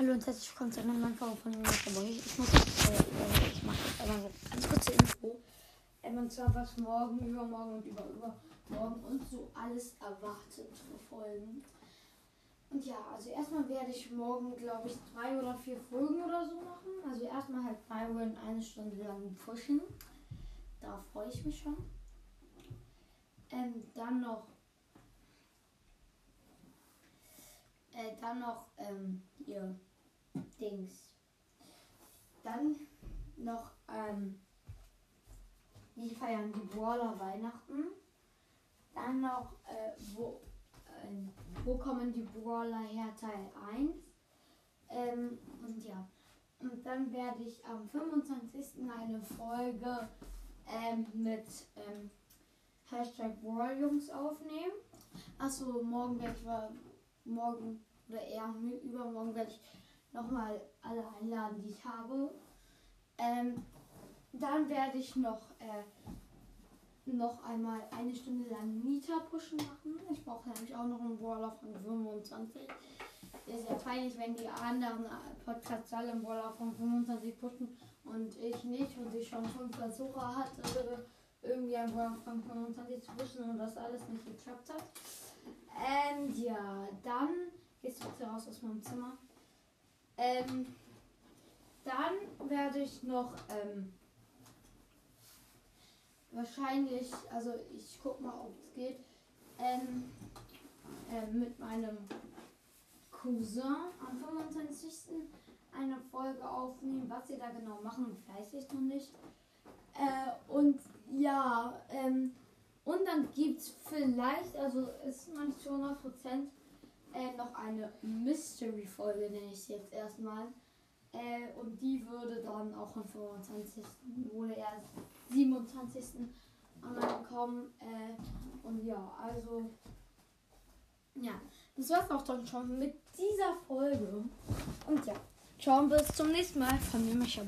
Hallo und herzlich willkommen zu einer neuen Folge von Mr. Boy. Ich muss äh, äh, ich mache jetzt aber so ganz kurze Info. Ähm, und zwar was morgen, übermorgen und über übermorgen und so alles erwartet verfolgen. Und ja, also erstmal werde ich morgen, glaube ich, drei oder vier Folgen oder so machen. Also erstmal halt Byron eine Stunde lang pushen. Da freue ich mich schon. Ähm, dann noch äh, dann noch ähm, hier Dings. Dann noch, ähm, die feiern die Brawler Weihnachten. Dann noch, äh, wo, äh, wo kommen die Brawler her Teil 1. Ähm, und ja. Und dann werde ich am 25. eine Folge ähm, mit ähm, Hashtag Brawljungs aufnehmen. Achso, morgen werde ich morgen oder eher übermorgen werde ich nochmal alle einladen, die ich habe. Ähm, dann werde ich noch, äh, noch einmal eine Stunde lang Nita pushen machen. Ich brauche nämlich auch noch einen Brawler von 25. Ist ja peinlich, wenn die anderen Podcasts alle einen Brawler von 25 pushen und ich nicht und ich schon fünf Versuche hatte, irgendwie einen Brawler von 25 zu pushen und das alles nicht geklappt hat. Und ja, dann gehst du bitte raus aus meinem Zimmer. Ähm, dann werde ich noch ähm, wahrscheinlich, also ich guck mal, ob es geht, ähm, äh, mit meinem Cousin am 25. eine Folge aufnehmen. Was sie da genau machen, weiß ich noch nicht. Äh, und ja, ähm, und dann gibt es vielleicht, also ist noch nicht zu 100 Prozent, äh, noch eine Mystery-Folge, nenne ich es jetzt erstmal. Äh, und die würde dann auch am 25. oder erst 27. online kommen. Äh, und ja, also. Ja, das war's auch dann schon mit dieser Folge. Und ja, ciao bis zum nächsten Mal von mir, Micha